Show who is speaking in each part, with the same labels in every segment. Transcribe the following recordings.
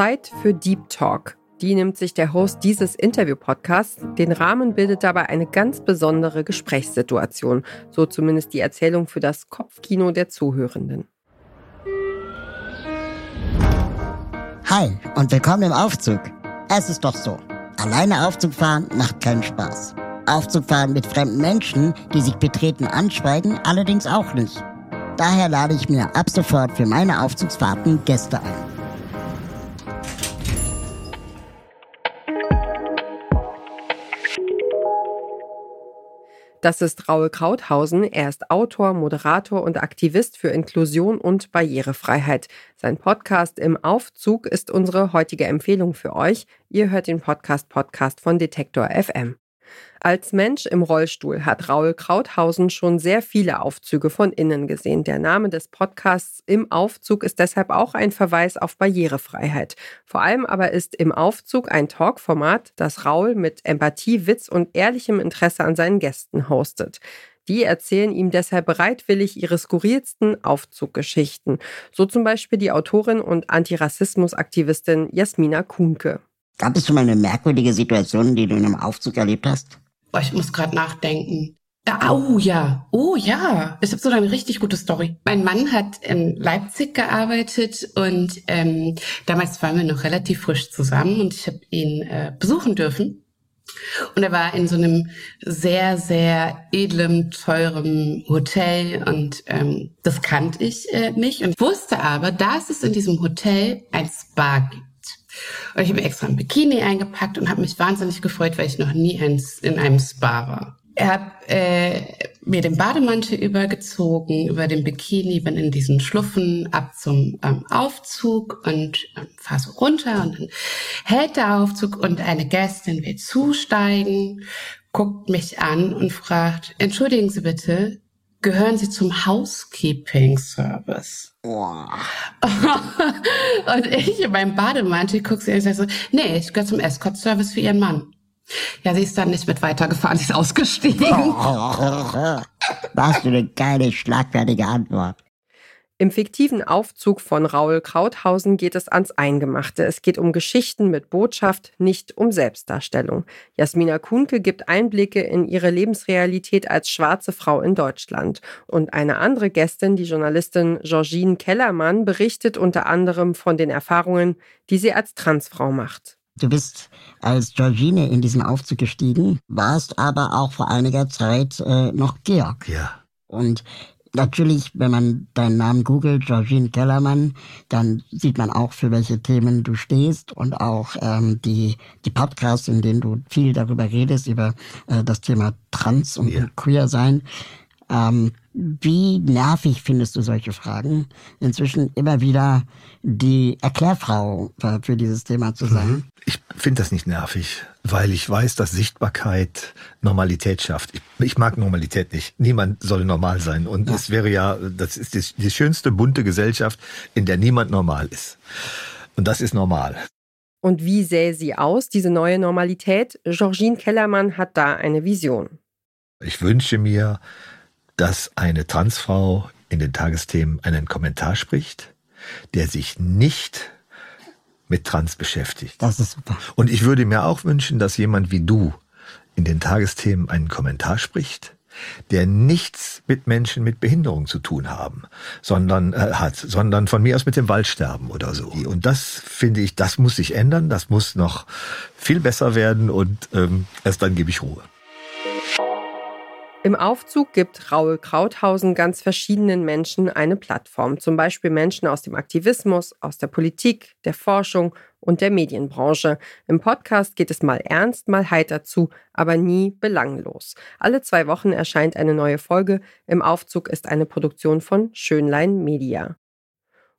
Speaker 1: Zeit für Deep Talk. Die nimmt sich der Host dieses Interview-Podcasts. Den Rahmen bildet dabei eine ganz besondere Gesprächssituation. So zumindest die Erzählung für das Kopfkino der Zuhörenden.
Speaker 2: Hi und willkommen im Aufzug. Es ist doch so. Alleine Aufzug fahren macht keinen Spaß. Aufzug fahren mit fremden Menschen, die sich betreten anschweigen, allerdings auch nicht. Daher lade ich mir ab sofort für meine Aufzugsfahrten Gäste ein.
Speaker 1: Das ist Raul Krauthausen. Er ist Autor, Moderator und Aktivist für Inklusion und Barrierefreiheit. Sein Podcast Im Aufzug ist unsere heutige Empfehlung für euch. Ihr hört den Podcast Podcast von Detektor FM. Als Mensch im Rollstuhl hat Raul Krauthausen schon sehr viele Aufzüge von innen gesehen. Der Name des Podcasts Im Aufzug ist deshalb auch ein Verweis auf Barrierefreiheit. Vor allem aber ist Im Aufzug ein Talkformat, das Raul mit Empathie, Witz und ehrlichem Interesse an seinen Gästen hostet. Die erzählen ihm deshalb bereitwillig ihre skurrilsten Aufzuggeschichten. So zum Beispiel die Autorin und Antirassismusaktivistin Jasmina Kuhnke.
Speaker 2: Gab es schon mal eine merkwürdige Situation, die du in einem Aufzug erlebt hast?
Speaker 3: Oh, ich muss gerade nachdenken. Oh ja, oh ja. Ich habe so eine richtig gute Story. Mein Mann hat in Leipzig gearbeitet und ähm, damals waren wir noch relativ frisch zusammen und ich habe ihn äh, besuchen dürfen. Und er war in so einem sehr, sehr edlem, teurem Hotel und ähm, das kannte ich äh, nicht und wusste aber, dass es in diesem Hotel ein Spa gibt. Und ich habe extra ein Bikini eingepackt und habe mich wahnsinnig gefreut, weil ich noch nie in einem Spa war. Er hat äh, mir den Bademantel übergezogen, über den Bikini, bin in diesen Schluffen ab zum ähm, Aufzug und ähm, fahr so runter und dann hält der Aufzug und eine Gästin will zusteigen, guckt mich an und fragt, entschuldigen Sie bitte, gehören sie zum Housekeeping Service. Oh. und ich in meinem Bademantel gucke sie und sage so, nee, ich gehöre zum Escort Service für ihren Mann. Ja, sie ist dann nicht mit weitergefahren, sie ist ausgestiegen.
Speaker 2: Was für eine geile, schlagfertige Antwort.
Speaker 1: Im fiktiven Aufzug von Raul Krauthausen geht es ans Eingemachte. Es geht um Geschichten mit Botschaft, nicht um Selbstdarstellung. Jasmina Kuhnke gibt Einblicke in ihre Lebensrealität als schwarze Frau in Deutschland. Und eine andere Gästin, die Journalistin Georgine Kellermann, berichtet unter anderem von den Erfahrungen, die sie als Transfrau macht.
Speaker 2: Du bist als Georgine in diesen Aufzug gestiegen, warst aber auch vor einiger Zeit äh, noch Georg.
Speaker 4: Ja.
Speaker 2: Und Natürlich, wenn man deinen Namen googelt, Georgine Kellermann, dann sieht man auch, für welche Themen du stehst und auch ähm, die, die Podcasts, in denen du viel darüber redest, über äh, das Thema Trans und, und Queer sein. Ähm, wie nervig findest du solche Fragen? Inzwischen immer wieder die Erklärfrau für dieses Thema zu sein. Mhm.
Speaker 4: Ich finde das nicht nervig, weil ich weiß, dass Sichtbarkeit Normalität schafft. Ich, ich mag Normalität nicht. Niemand soll normal sein. Und es ja. wäre ja, das ist die, die schönste bunte Gesellschaft, in der niemand normal ist. Und das ist normal.
Speaker 1: Und wie sähe sie aus, diese neue Normalität? Georgine Kellermann hat da eine Vision.
Speaker 4: Ich wünsche mir, dass eine Transfrau in den Tagesthemen einen Kommentar spricht, der sich nicht mit Trans beschäftigt.
Speaker 2: Das ist super.
Speaker 4: Und ich würde mir auch wünschen, dass jemand wie du in den Tagesthemen einen Kommentar spricht, der nichts mit Menschen mit Behinderung zu tun haben, sondern äh, hat, sondern von mir aus mit dem Waldsterben oder so. Und das finde ich, das muss sich ändern, das muss noch viel besser werden und ähm, erst dann gebe ich Ruhe.
Speaker 1: Im Aufzug gibt Raul Krauthausen ganz verschiedenen Menschen eine Plattform, zum Beispiel Menschen aus dem Aktivismus, aus der Politik, der Forschung und der Medienbranche. Im Podcast geht es mal ernst, mal heiter zu, aber nie belanglos. Alle zwei Wochen erscheint eine neue Folge. Im Aufzug ist eine Produktion von Schönlein Media.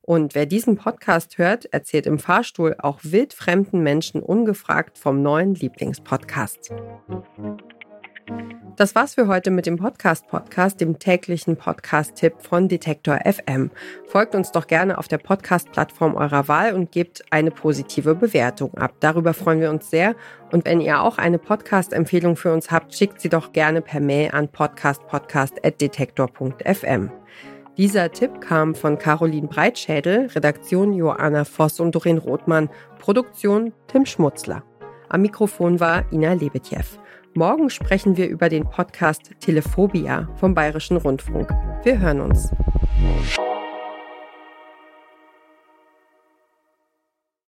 Speaker 1: Und wer diesen Podcast hört, erzählt im Fahrstuhl auch wildfremden Menschen ungefragt vom neuen Lieblingspodcast. Das war's für heute mit dem Podcast Podcast, dem täglichen Podcast-Tipp von Detektor FM. Folgt uns doch gerne auf der Podcast-Plattform eurer Wahl und gebt eine positive Bewertung ab. Darüber freuen wir uns sehr. Und wenn ihr auch eine Podcast-Empfehlung für uns habt, schickt sie doch gerne per Mail an podcastpodcast.detektor.fm. Dieser Tipp kam von Caroline Breitschädel, Redaktion Joanna Voss und Doreen Rothmann, Produktion Tim Schmutzler. Am Mikrofon war Ina Lebetjew. Morgen sprechen wir über den Podcast Telephobia vom Bayerischen Rundfunk. Wir hören uns.